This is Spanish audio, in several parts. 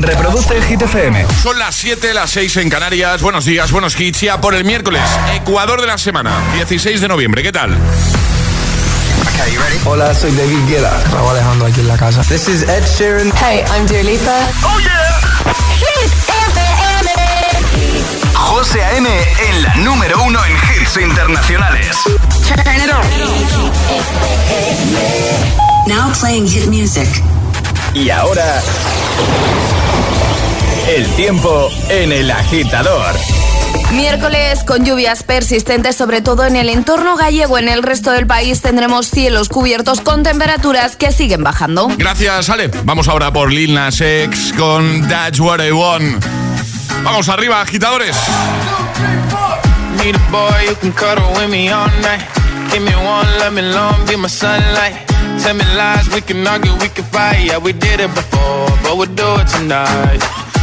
Reproduce Hit FM. Son las 7, las 6 en Canarias. Buenos días, buenos hits. Ya por el miércoles, Ecuador de la semana, 16 de noviembre. ¿Qué tal? Hola, soy David Guetta. Raúl Alejandro aquí en la casa. This is Ed Sheeran. Hey, I'm Dua Lipa. ¡Oh, yeah! Hit FM. José A.M. en la número uno en hits internacionales. Turn it on. Now playing hit music. Y ahora... El tiempo en el agitador. Miércoles con lluvias persistentes, sobre todo en el entorno gallego. En el resto del país tendremos cielos cubiertos con temperaturas que siguen bajando. Gracias, Ale. Vamos ahora por Lil Nas X con That's What I Want. Vamos arriba, agitadores. Need a boy who can cuddle with me all night. Give me one, let me long, be my sunlight. Tell me lies, we can argue, we can fight. Yeah, we did it before, but we'll do it tonight.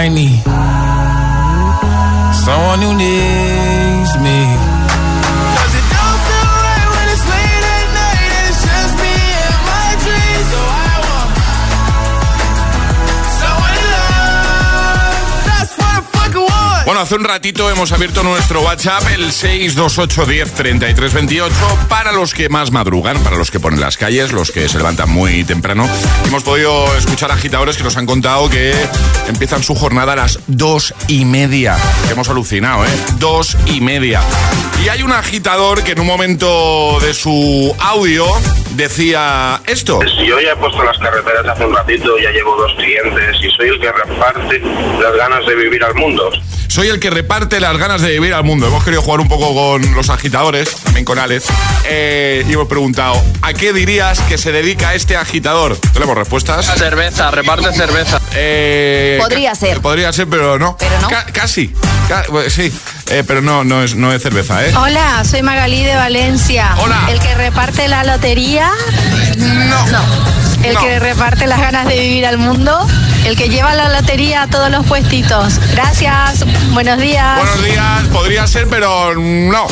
I need someone who needs me. Bueno, hace un ratito hemos abierto nuestro WhatsApp, el 628103328, para los que más madrugan, para los que ponen las calles, los que se levantan muy temprano. Hemos podido escuchar agitadores que nos han contado que empiezan su jornada a las dos y media. Hemos alucinado, ¿eh? Dos y media. Y hay un agitador que en un momento de su audio decía esto. Yo ya he puesto las carreteras hace un ratito, ya llevo dos clientes y soy el que reparte las ganas de vivir al mundo. Soy el que reparte las ganas de vivir al mundo. Hemos querido jugar un poco con los agitadores, también con Alex, eh, y hemos preguntado, ¿a qué dirías que se dedica este agitador? ¿Tenemos respuestas? Cerveza, reparte cerveza. Eh, Podría ser. Podría ser, pero no. Pero no. Ca- casi. Ca- sí, Eh, pero no, no es, no es cerveza, ¿eh? Hola, soy Magalí de Valencia. Hola. El que reparte la lotería, No. El No. que reparte las ganas de vivir al mundo, el que lleva la lotería a todos los puestitos. Gracias, buenos días. Buenos días, podría ser, pero no.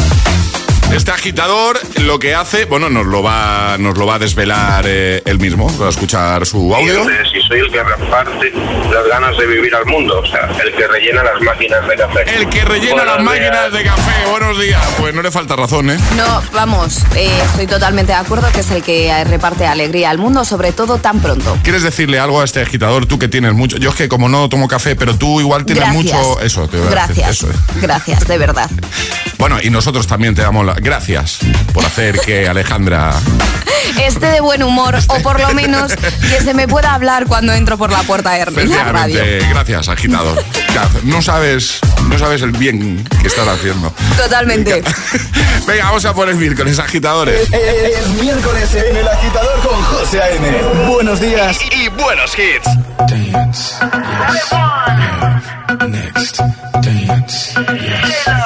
Este agitador lo que hace, bueno, nos lo va, nos lo va a desvelar eh, él mismo, va a escuchar su audio. Y soy el que reparte las ganas de vivir al mundo. O sea, el que rellena las máquinas de café. El que rellena Buenos las máquinas de café. Buenos días. Pues no le falta razón, ¿eh? No, vamos, eh, estoy totalmente de acuerdo que es el que eh, reparte alegría al mundo, sobre todo tan pronto. ¿Quieres decirle algo a este agitador? Tú que tienes mucho. Yo es que como no tomo café, pero tú igual tienes Gracias. mucho. Eso, te voy a decir, Gracias. eso es. Gracias, de verdad. Bueno, y nosotros también te damos las gracias por hacer que Alejandra esté de buen humor o por lo menos que se me pueda hablar cuando entro por la puerta de. Gracias, agitador. No sabes, no sabes el bien que estás haciendo. Totalmente. Venga, vamos a por el miércoles, agitadores. Es, es, es, miércoles en el agitador con José A.N. Buenos días y, buenos hits. Next, dance, yes.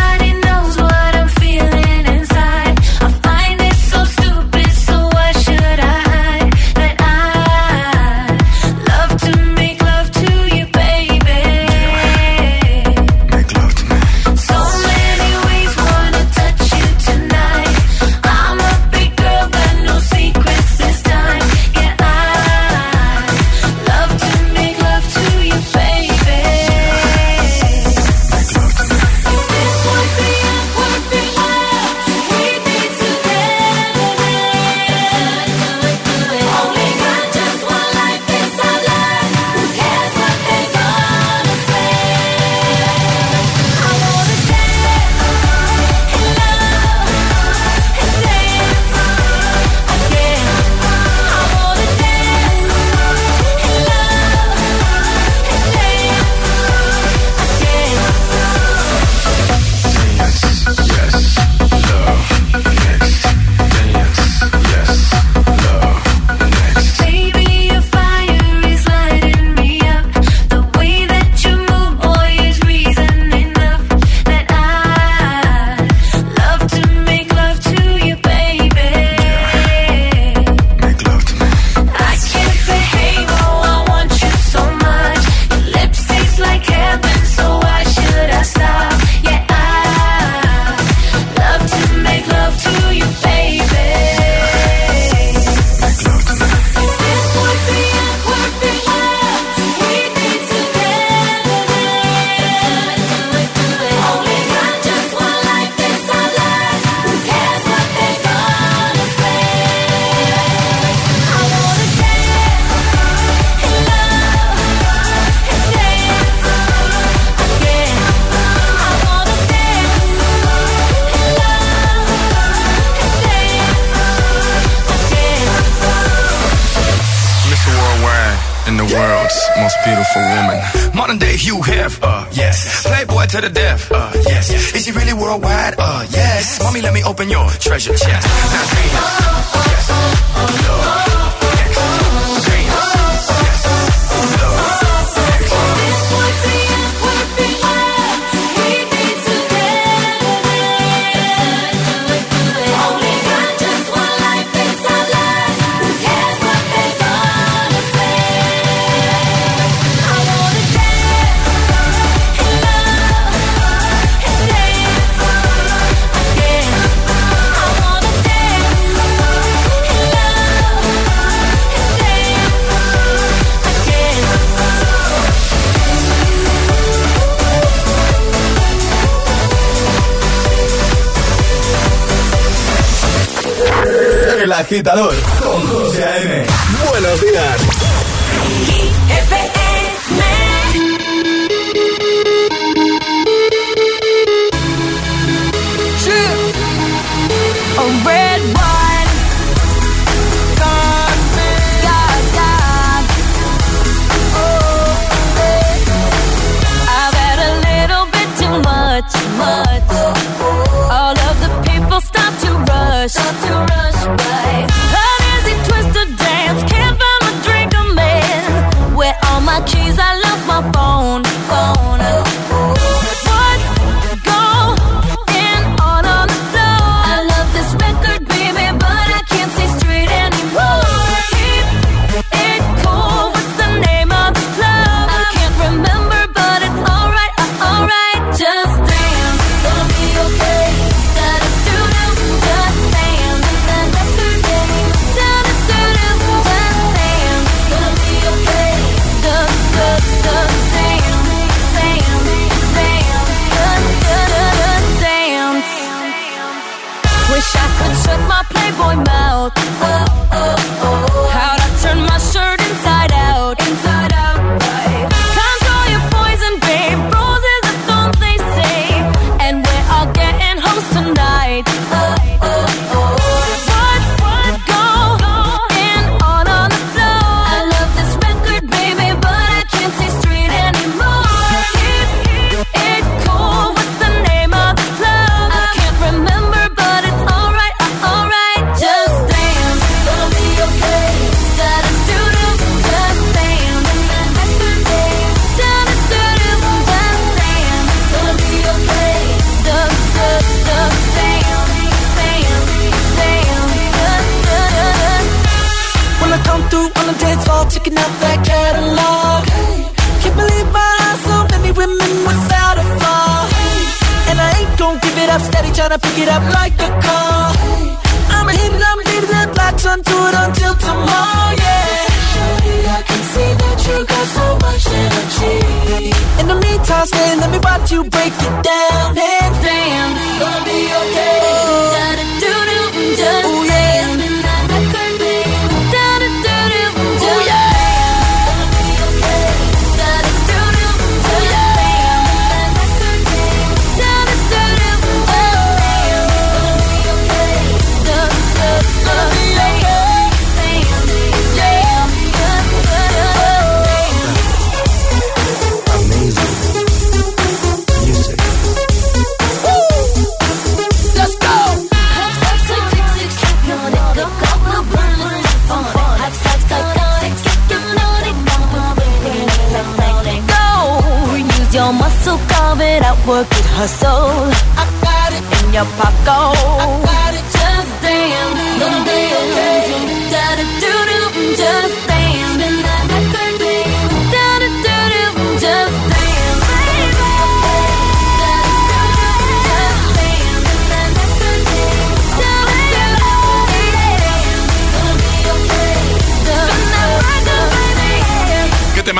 agitador.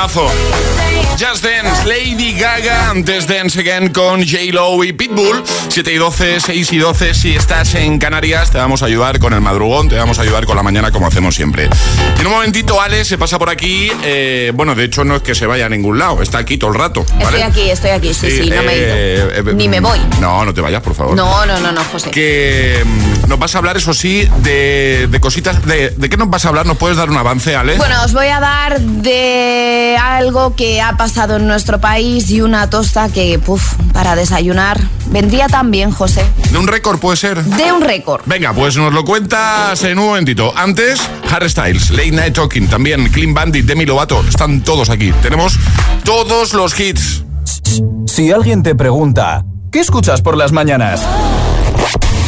Temazo! Just Dance, Lady Gaga, antes Dance Again con J-Lo y Pitbull. 7 y 12, 6 y 12, si estás en Canarias, te vamos a ayudar con el madrugón, te vamos a ayudar con la mañana como hacemos siempre. En un momentito, Ale se pasa por aquí. eh, bueno, de hecho, no es que se vaya a ningún lado, está aquí todo el rato. ¿vale? Estoy aquí, estoy aquí, sí, sí, no me he eh, ido. eh, Ni me voy. No, no te vayas, por favor. No, no, no, no, José. Que mm, nos vas a hablar, eso sí, de, de cositas. De, ¿De qué nos vas a hablar? ¿Nos puedes dar un avance, Ale? Bueno, os voy a dar de algo que ha pasado en nuestro país y una tosta que, puf, para desayunar vendría tan bien, José. ¿De un récord puede ser? De un récord. Venga, pues nos lo cuentas en un momentito. Antes, Harry Styles, Late Night Talking, también Clean Bandit, Demi Lovato, están todos aquí. Tenemos todos los hits. Si alguien te pregunta, ¿qué escuchas por las mañanas?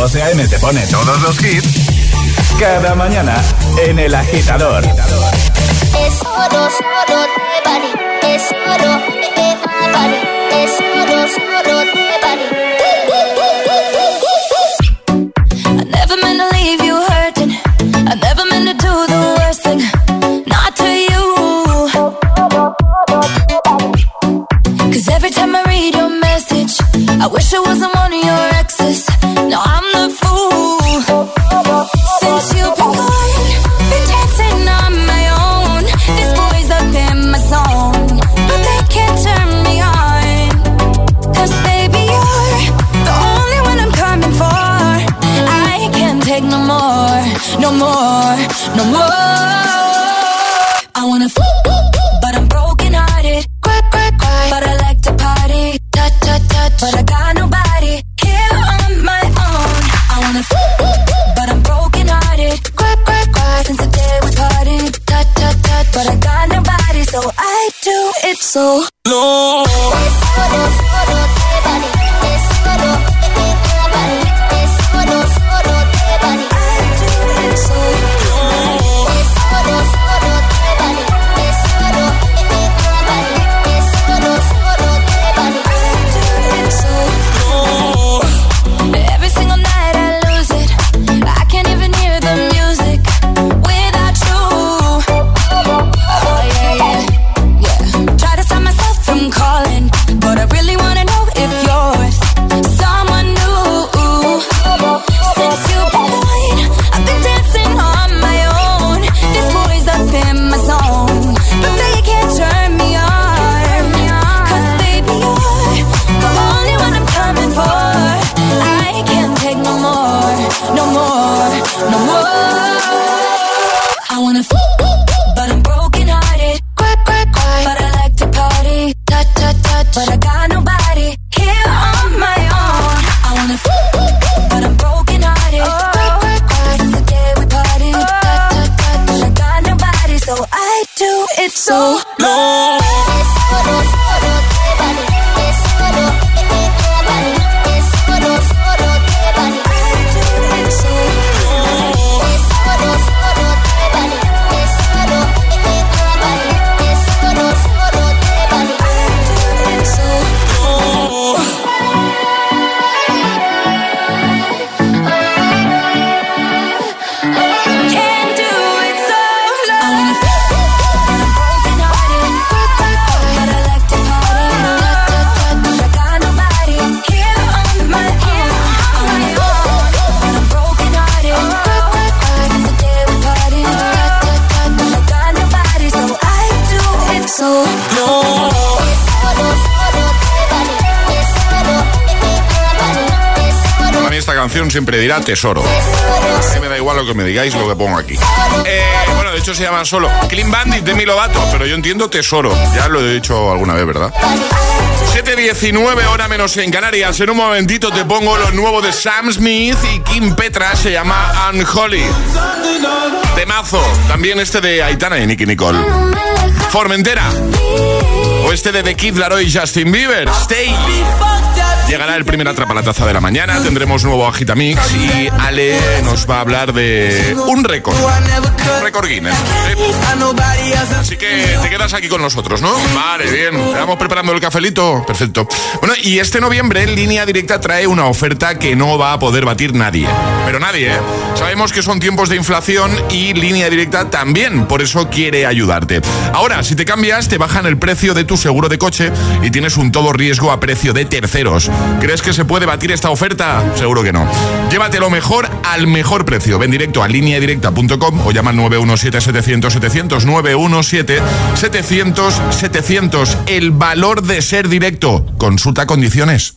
José A.M. te pone todos los hits cada mañana en El Agitador. Es. Es. Es. I never meant to leave you. I never meant to do the worst thing. Not to you. Cause every time I read your message, I wish I wasn't one of your. Siempre dirá tesoro. Me da igual lo que me digáis, lo que pongo aquí. Eh, bueno, de hecho se llama solo Clean Bandit de Milovato, pero yo entiendo tesoro. Ya lo he dicho alguna vez, ¿verdad? 7.19 hora menos en Canarias. En un momentito te pongo lo nuevo de Sam Smith y Kim Petra. Se llama Unholy. Temazo. También este de Aitana y Nicky Nicole. Formentera. O este de The Kid Laroi y Justin Bieber. Stay. Llegará el primer atrapalataza de la mañana. Tendremos nuevo Agitamix. Y Ale nos va a hablar de un récord. Un récord Guinness. ¿eh? Así que te quedas aquí con nosotros, ¿no? Vale, bien. Estamos preparando el cafelito. Perfecto. Bueno, y este noviembre línea directa trae una oferta que no va a poder batir nadie. Pero nadie, ¿eh? Sabemos que son tiempos de inflación y línea directa también. Por eso quiere ayudarte. Ahora, si te cambias, te bajan el precio de tu seguro de coche y tienes un todo riesgo a precio de terceros. ¿Crees que se puede batir esta oferta? Seguro que no. Llévate lo mejor al mejor precio. Ven directo a lineadirecta.com o llama al 917-700-700. 917-700-700. El valor de ser directo. Consulta condiciones.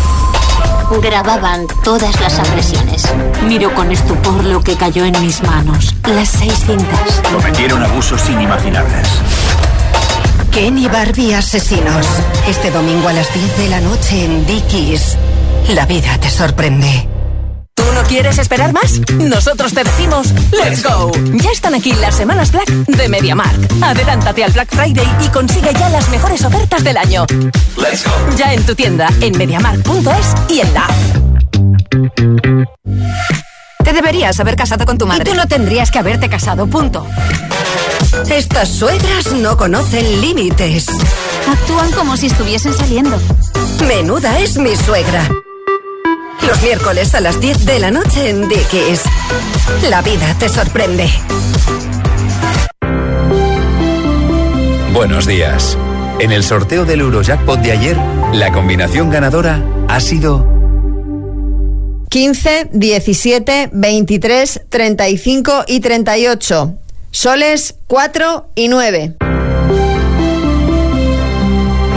Grababan todas las agresiones. Miro con estupor lo que cayó en mis manos. Las seis cintas. Cometieron abusos inimaginables. Ken y Barbie asesinos. Este domingo a las 10 de la noche en Dickies. La vida te sorprende. ¿Tú no quieres esperar más? Nosotros te decimos ¡Let's go! Ya están aquí las semanas Black de MediaMark. Adelántate al Black Friday y consigue ya las mejores ofertas del año. Let's go. Ya en tu tienda, en MediaMark.es y en la. Te deberías haber casado con tu madre. Y tú no tendrías que haberte casado, punto. Estas suegras no conocen límites. Actúan como si estuviesen saliendo. Menuda es mi suegra. Los miércoles a las 10 de la noche en Dickies. La vida te sorprende. Buenos días. En el sorteo del Eurojackpot de ayer, la combinación ganadora ha sido 15, 17, 23, 35 y 38. Soles 4 y 9.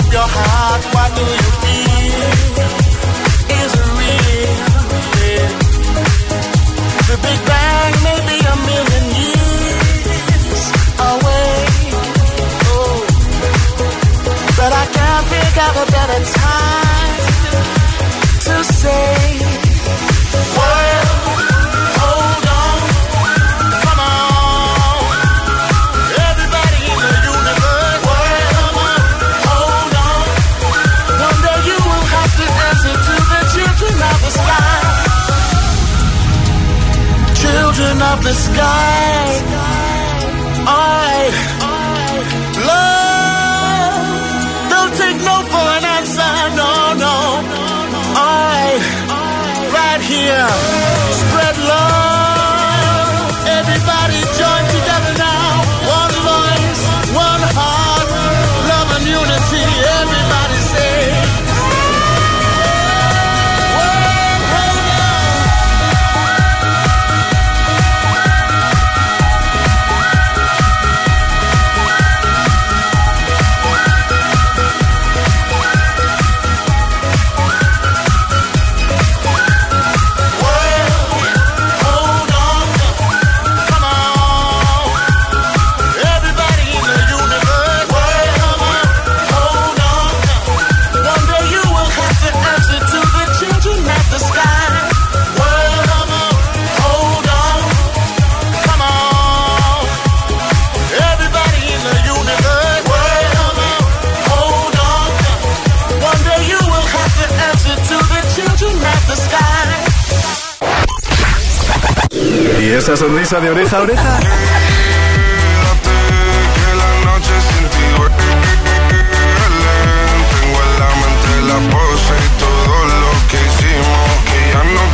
Up your heart, what do you feel? Is it real? Yeah. The Big Bang may be a million years away. Oh. But I can't figure out a better time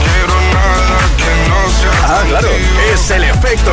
quiero nada que no sea Ah, claro, es el efecto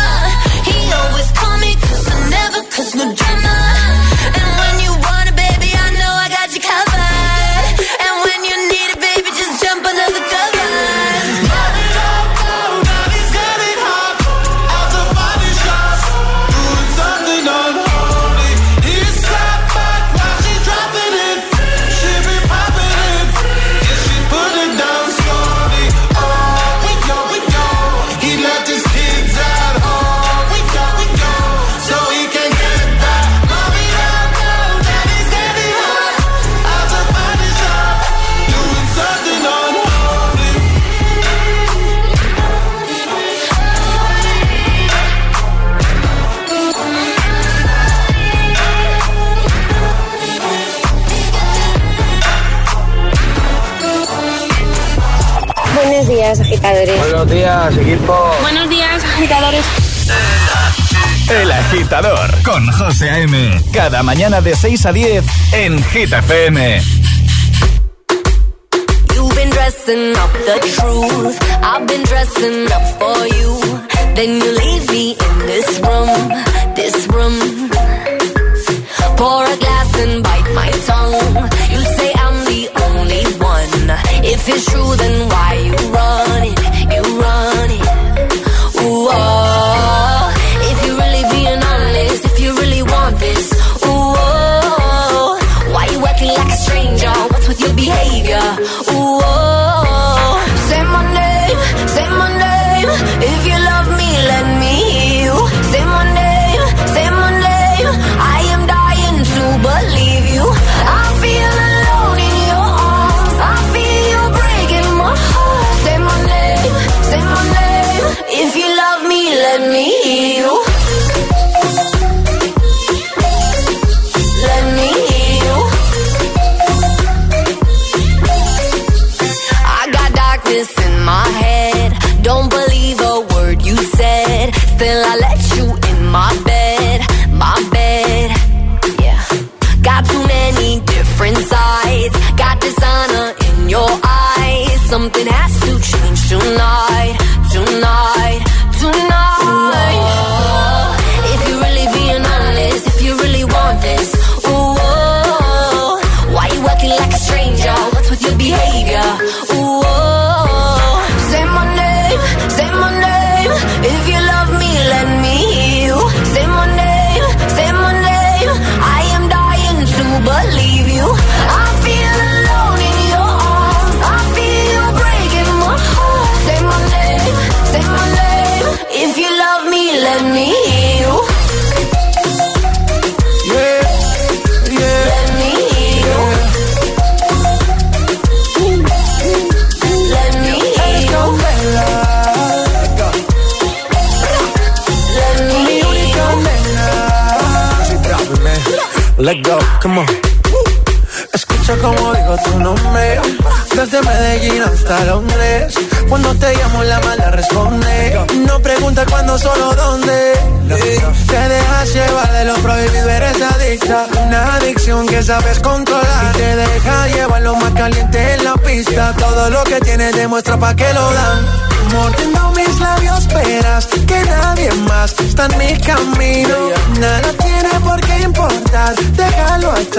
días, equipo. Buenos días, agitadores. El agitador con José A.M. Cada mañana de 6 a 10 en Gita FM. You've been dressing up the truth. I've been dressing up for you. Then you leave me in this room, this room. Pour a glass and bite my tongue. You say I'm the only one. If it's true, then why you running?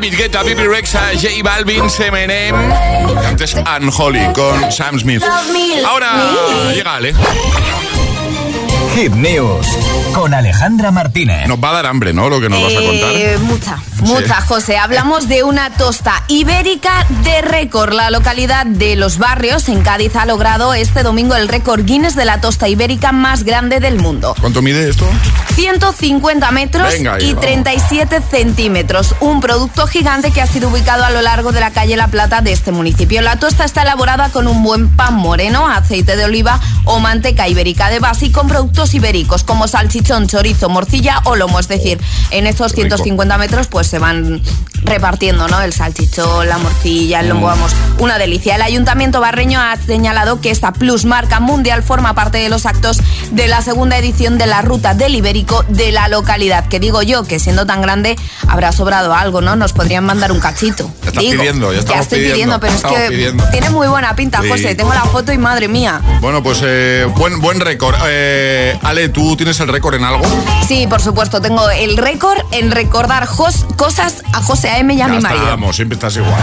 David Guetta, Bibi Rexa, J Balvin, Eminem. Antes Unholy con Sam Smith. Ahora llega Ale. Hit News con Alejandra Martínez. Nos va a dar hambre, ¿no? Lo que nos vas a contar. Eh, mucha, mucha, José. Hablamos de una tosta ibérica de récord. La localidad de Los Barrios, en Cádiz, ha logrado este domingo el récord Guinness de la tosta ibérica más grande del mundo. ¿Cuánto mide esto? 150 metros Venga, y vamos. 37 centímetros. Un producto gigante que ha sido ubicado a lo largo de la calle La Plata de este municipio. La tosta está elaborada con un buen pan moreno, aceite de oliva o manteca ibérica de base y con productos ibéricos como salchichón, chorizo, morcilla o lomo. Es decir, en estos 150 metros pues se van repartiendo, ¿no? El salchichón, la morcilla, el lomo, vamos, una delicia. El Ayuntamiento barreño ha señalado que esta Plus marca mundial forma parte de los actos de la segunda edición de la Ruta del Ibérico de la localidad. Que digo yo, que siendo tan grande habrá sobrado algo, ¿no? Nos podrían mandar un cachito. Ya estás Digo, pidiendo, ya estamos estoy pidiendo, pidiendo, pero es que pidiendo. tiene muy buena pinta, Sí. José. Tengo la foto y madre mía. Bueno, pues eh, buen, buen récord. Eh, Ale, ¿tú tienes el récord en algo? Sí, por supuesto, tengo el récord en recordar jos- cosas a José A.M. y a ya mi marido. estamos, siempre estás igual.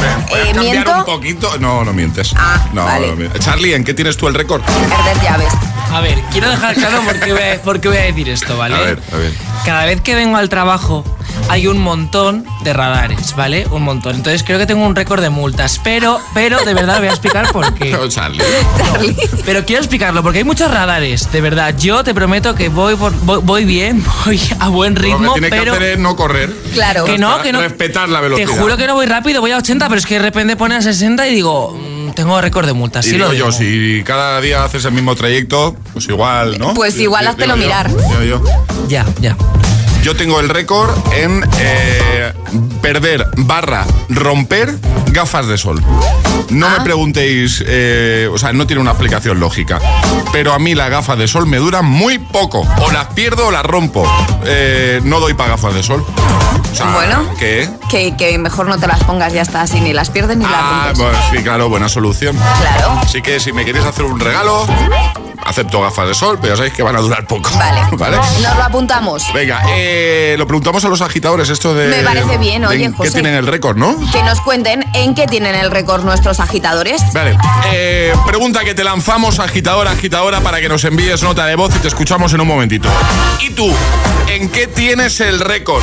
Ven, voy a Eh, cambiar ¿miento? un poquito. No, no mientes. Ah, no, vale. no mientes. Charlie, ¿en qué tienes tú el récord? Perder llaves. A ver, quiero dejar claro por qué voy a, por qué voy a decir esto, ¿vale? A ver, a ver. Cada vez que vengo al trabajo hay un montón de radares, ¿vale? Un montón. Entonces creo que tengo un récord de multas, pero, pero de verdad voy a explicar por qué. No, Charlie. Pero quiero explicarlo porque hay muchos radares, de verdad. Yo te prometo que voy, por- voy, voy bien, voy a buen Lo ritmo, que tienes pero que hacer es no correr. Claro. que no, que no. Respetar la velocidad. Te juro que no voy rápido, voy a 80, pero es que de repente pone a 60 y digo, mm, tengo récord de multas. Y Sí digo lo yo, digo. si cada día haces el mismo trayecto, pues igual, ¿no? Pues igual digo yo, mirar. yo. Ya, ya. Yo tengo el récord en eh, perder barra romper gafas de sol. No Ah. me preguntéis, eh, o sea, no tiene una explicación lógica. Pero a mí las gafas de sol me duran muy poco. O las pierdo o las rompo. Eh, no doy para gafas de sol. O sea, Bueno. ¿qué? Que, que mejor no te las pongas ya está, así ni las pierdes ni las Ah, rompes. pues sí, claro, buena solución. Claro. Así que si me queréis hacer un regalo, acepto gafas de sol, pero ya sabéis que van a durar poco. Vale. ¿Vale? Nos lo apuntamos. Venga, eh, lo preguntamos a los agitadores, esto de... Me parece bien, oye, en José. Que tienen el récord, ¿no? Que nos cuenten en qué tienen el récord nuestros agitadores. Vale, eh, pregunta que te lanzamos, agitadora, agitadora, para que nos envíes nota de voz y te escuchamos en un momentito. ¿Y tú, en qué tienes el récord?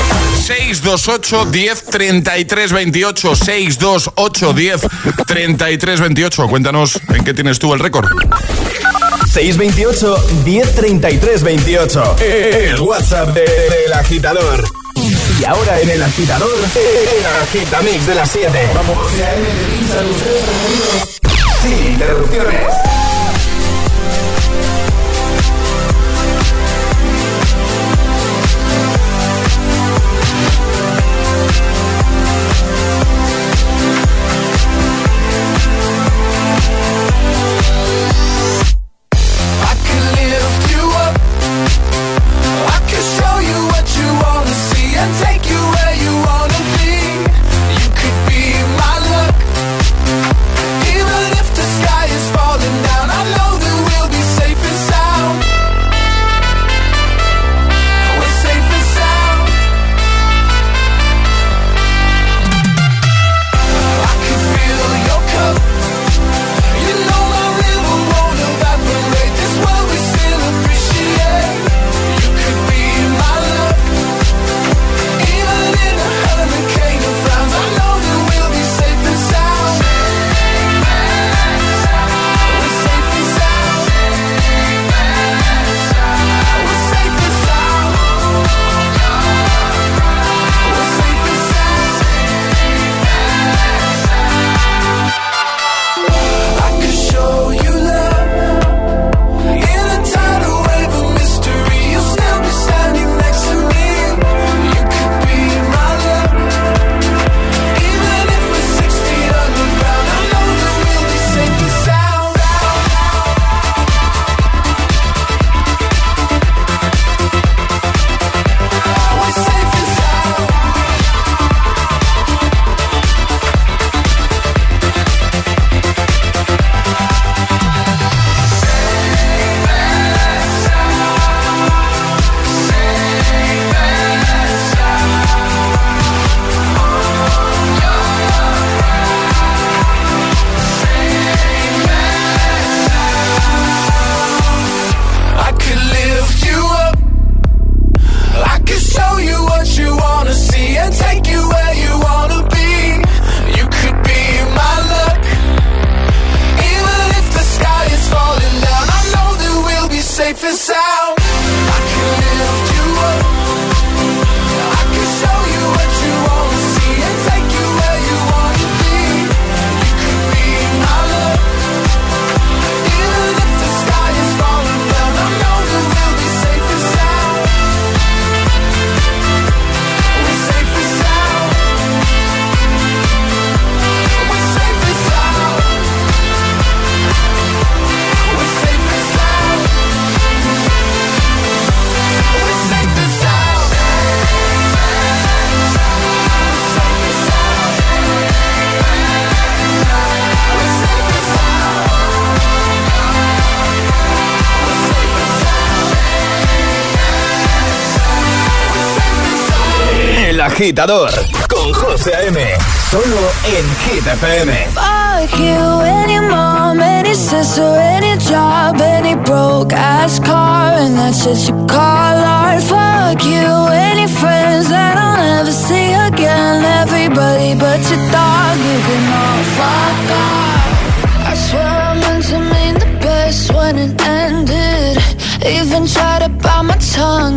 628 10 33 28, 628 10 33 28. Cuéntanos en qué tienes tú el récord. 628 1033 28. El WhatsApp de- del agitador. Y ahora en el agitador, el agitamix de las 7. Vamos. Sin interrupciones. Agitador con José A.M. Solo en Hit FM. Fuck you, any mom, any sister, any job, any broke ass car, and that's shit you call art. Fuck you, any friends that I'll never see again. Everybody but your dog, you can all fuck off. I swear I meant to mean the best when it ended. Even tried to bite my tongue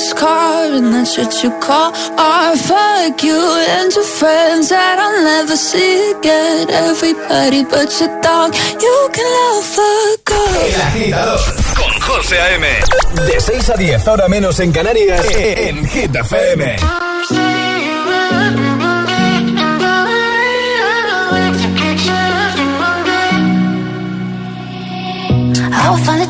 ass car and that shit you call art. Fuck you and your friends that I'll never see again. Everybody but your dog, you can love fuck El agitador con José A.M. De 6 a 10, ahora menos en Canarias, en Hit FM. I will find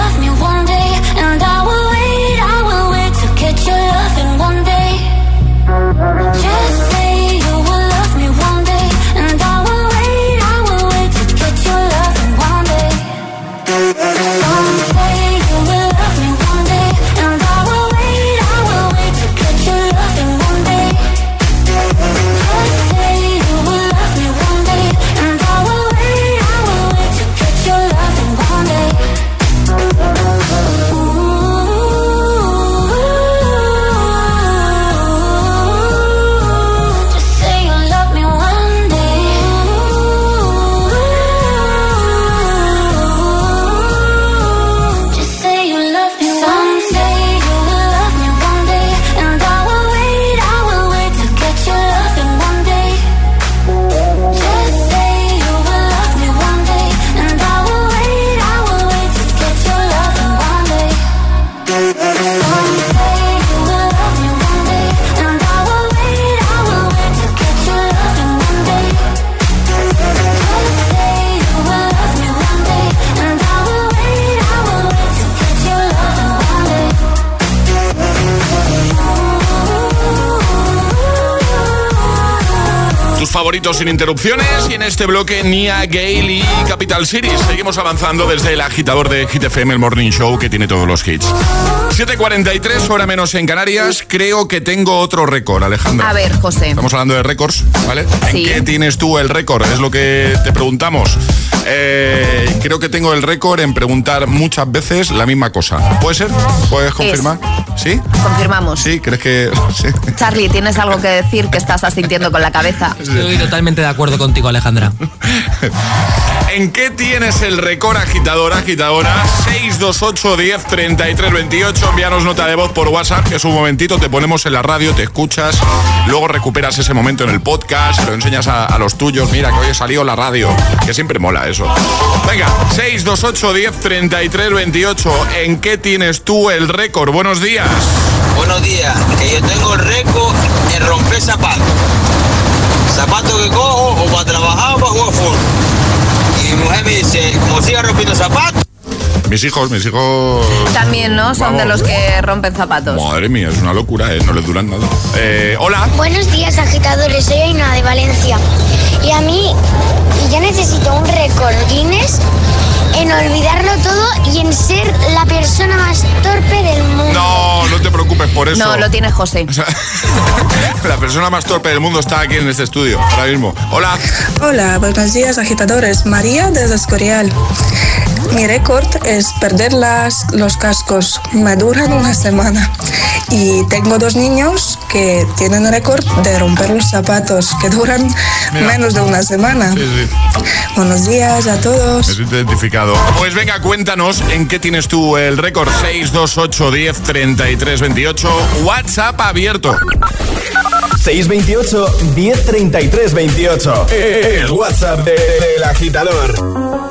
sin interrupciones y en este bloque Nia, Gale y Capital Cities. Seguimos avanzando desde el agitador de Hit FM, el Morning Show que tiene todos los hits. 7.43, hora menos en Canarias. Creo que tengo otro récord, Alejandra. A ver, José. Estamos hablando de récords, ¿vale? Sí. ¿En qué tienes tú el récord? Es lo que te preguntamos. Eh, creo que tengo el récord en preguntar muchas veces la misma cosa. ¿Puede ser? ¿Puedes confirmar? ¿Sí? Confirmamos. Sí, ¿crees que...? Sí. Charlie, ¿tienes algo que decir que estás asintiendo con la cabeza? Estoy totalmente de acuerdo contigo, Alejandra. ¿En qué tienes el récord agitador, agitadora? 628 10 33 28. Envíanos nota de voz por WhatsApp, que es un momentito, te ponemos en la radio, te escuchas, luego recuperas ese momento en el podcast, lo enseñas a, los tuyos. Mira que hoy he salido la radio, que siempre mola eso. Venga, 628 10 33 28. ¿En qué tienes tú el récord? Buenos días. Buenos días, que yo tengo el récord en romper zapatos. Zapatos que cojo o para trabajar o para jugar fútbol. Mi mujer me dice, como siga rompiendo zapatos. Mis hijos, mis hijos. También, ¿no? Son de los que rompen zapatos. Madre mía, es una locura, ¿eh? no les duran nada. Eh, hola. Buenos días, agitadores. Soy Aina de Valencia. Y a mí, yo necesito un récord Guinness en olvidarlo todo y en ser la persona más torpe del mundo. No, no te preocupes por eso. No, lo tiene José. La persona más torpe del mundo está aquí en este estudio, ahora mismo. Hola. Hola, buenos días agitadores. María desde Escorial. Mi récord es perder las, los cascos. Me duran una semana. Y tengo dos niños que tienen récord de romper los zapatos, que duran Mira. menos de una semana. Sí, sí. Buenos días a todos. Me Pues venga, cuéntanos en qué tienes tú el récord 628 10 33 28. WhatsApp abierto. 628 1033 28. El WhatsApp de- del agitador.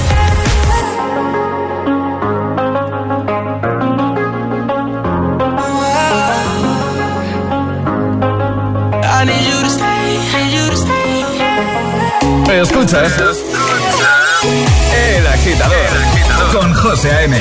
Escuchas El agitador. Con José A.M.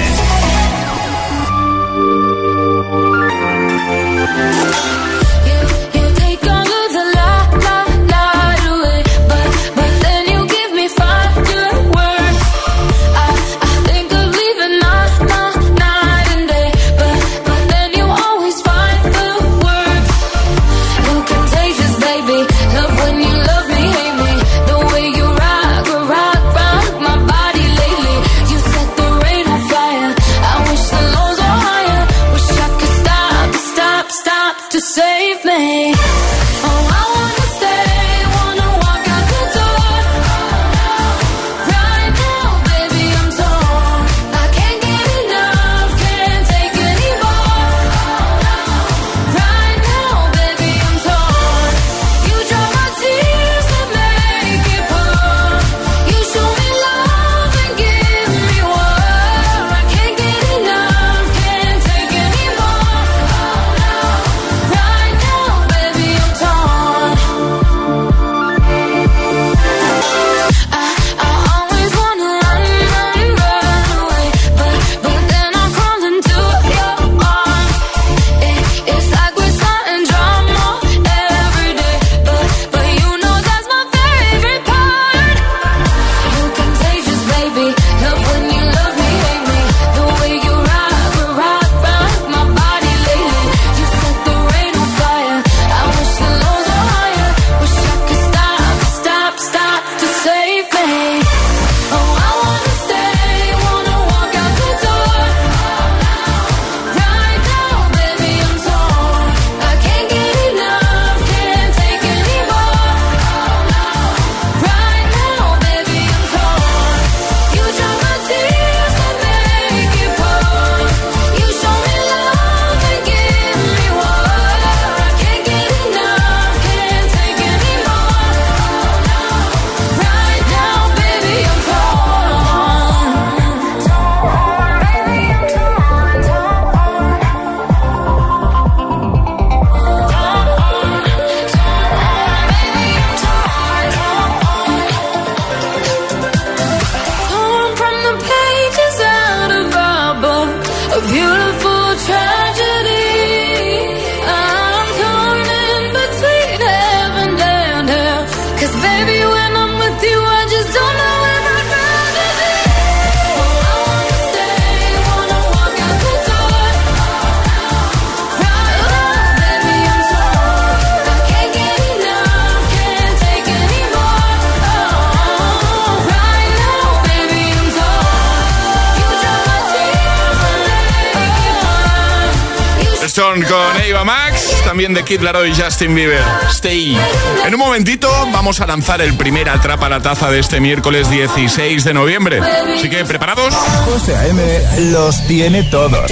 Eva Max, también de Kid Laroi y Justin Bieber. Stay. En un momentito vamos a lanzar el primer Atrapa la Taza de este miércoles 16 de noviembre. Así que, ¿preparados? José A.M. los tiene todos.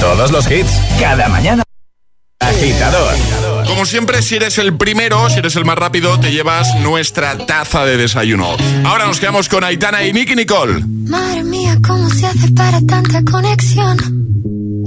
Todos los hits, cada mañana. Agitador. Como siempre, si eres el primero, si eres el más rápido, te llevas nuestra taza de desayuno. Ahora nos quedamos con Aitana y Nicky Nicole. Madre mía, ¿cómo se hace para tanta conexión?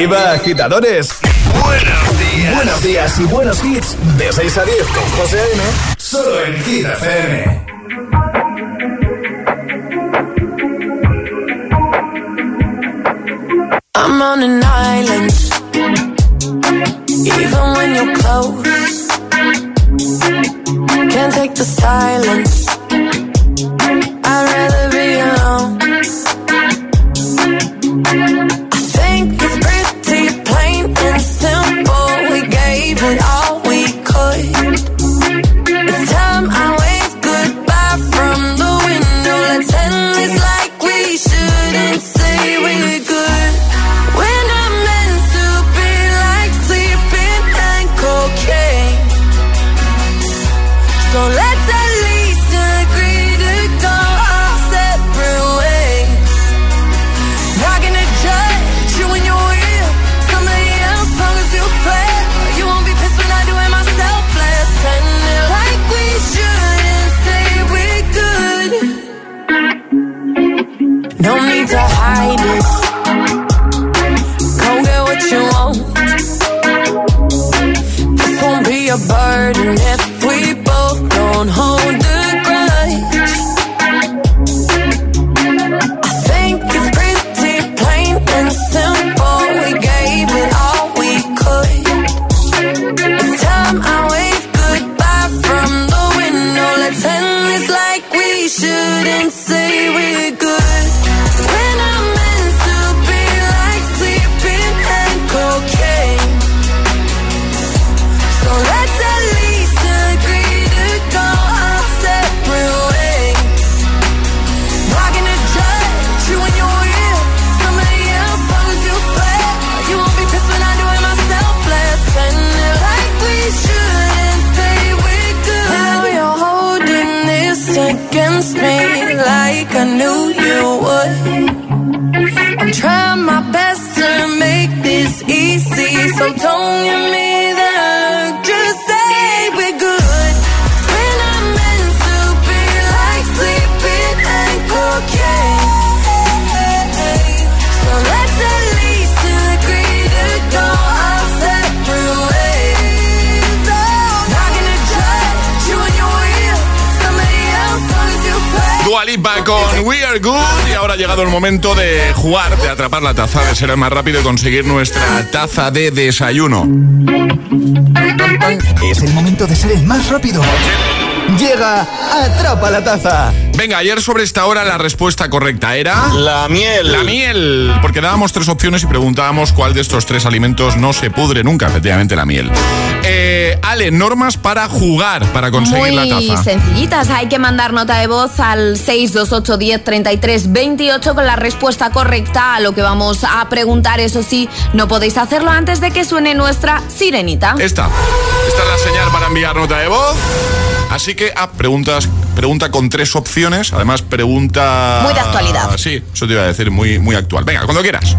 Arriba, agitadores. Buenos días. Buenos días y buenos hits. De 6 a 10 con José A.M. Solo en Hit FM. I'm on an island. Even when you're close, can't take the silence. Best to make this easy, so don't give con We Are Good y ahora ha llegado el momento de jugar, de atrapar la taza, de ser el más rápido y conseguir nuestra taza de desayuno. Es el momento de ser el más rápido. Llega Atrapa la Taza. Venga, ayer sobre esta hora la respuesta correcta era... La miel. La miel, porque dábamos tres opciones y preguntábamos cuál de estos tres alimentos no se pudre nunca, efectivamente la miel. Eh, Ale, normas para jugar, para conseguir Muy la taza. sencillitas. Hay que mandar nota de voz al 628 10 33 28 con la respuesta correcta a lo que vamos a preguntar. Eso sí, no podéis hacerlo antes de que suene nuestra sirenita. Esta. Esta es la señal para enviar nota de voz. Así que, ah, preguntas, pregunta con tres opciones. Además, pregunta. Muy de actualidad. Sí, eso te iba a decir, muy, muy actual. Venga, cuando quieras.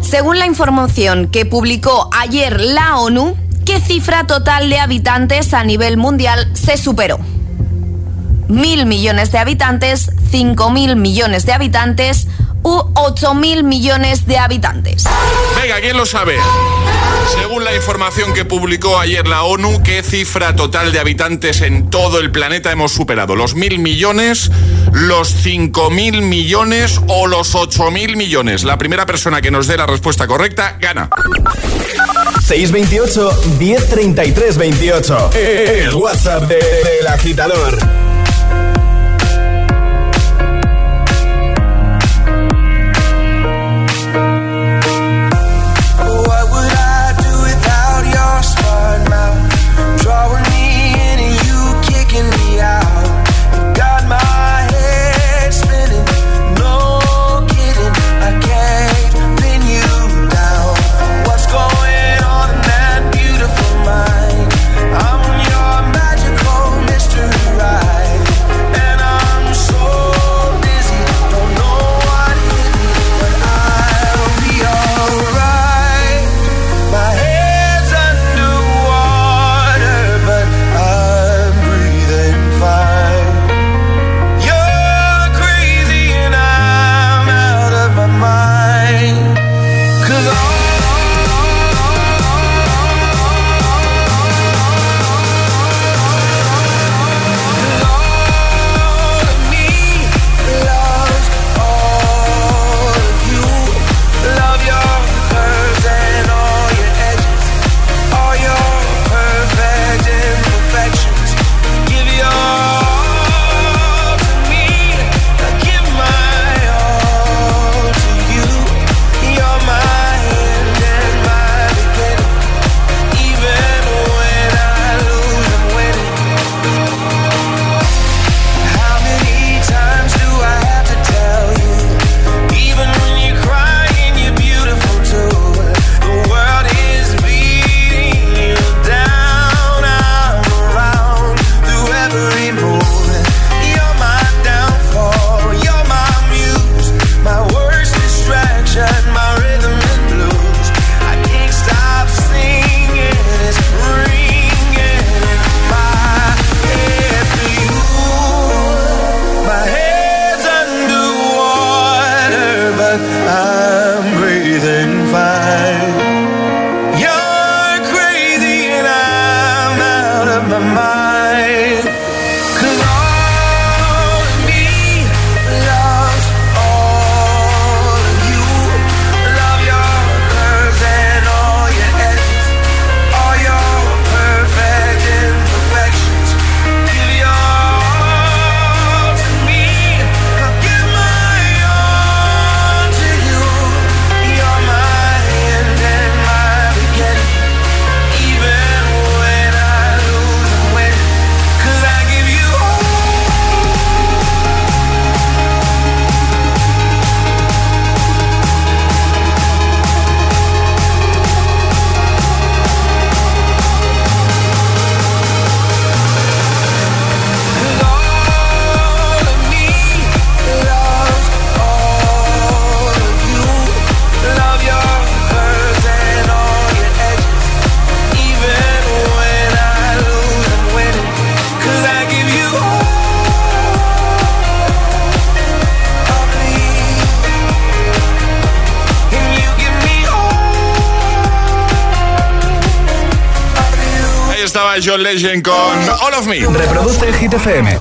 Según la información que publicó ayer la ONU, ¿qué cifra total de habitantes a nivel mundial se superó? ¿Mil millones de habitantes, cinco mil millones de habitantes u ocho mil millones de habitantes? Venga, ¿quién lo sabe? Según la información que publicó ayer la ONU, ¿qué cifra total de habitantes en todo el planeta hemos superado? ¿Los mil millones, los cinco mil millones o los ocho mil millones? La primera persona que nos dé la respuesta correcta gana. 628 1033 28. El WhatsApp de- del agitador. Reproduce Hit FM.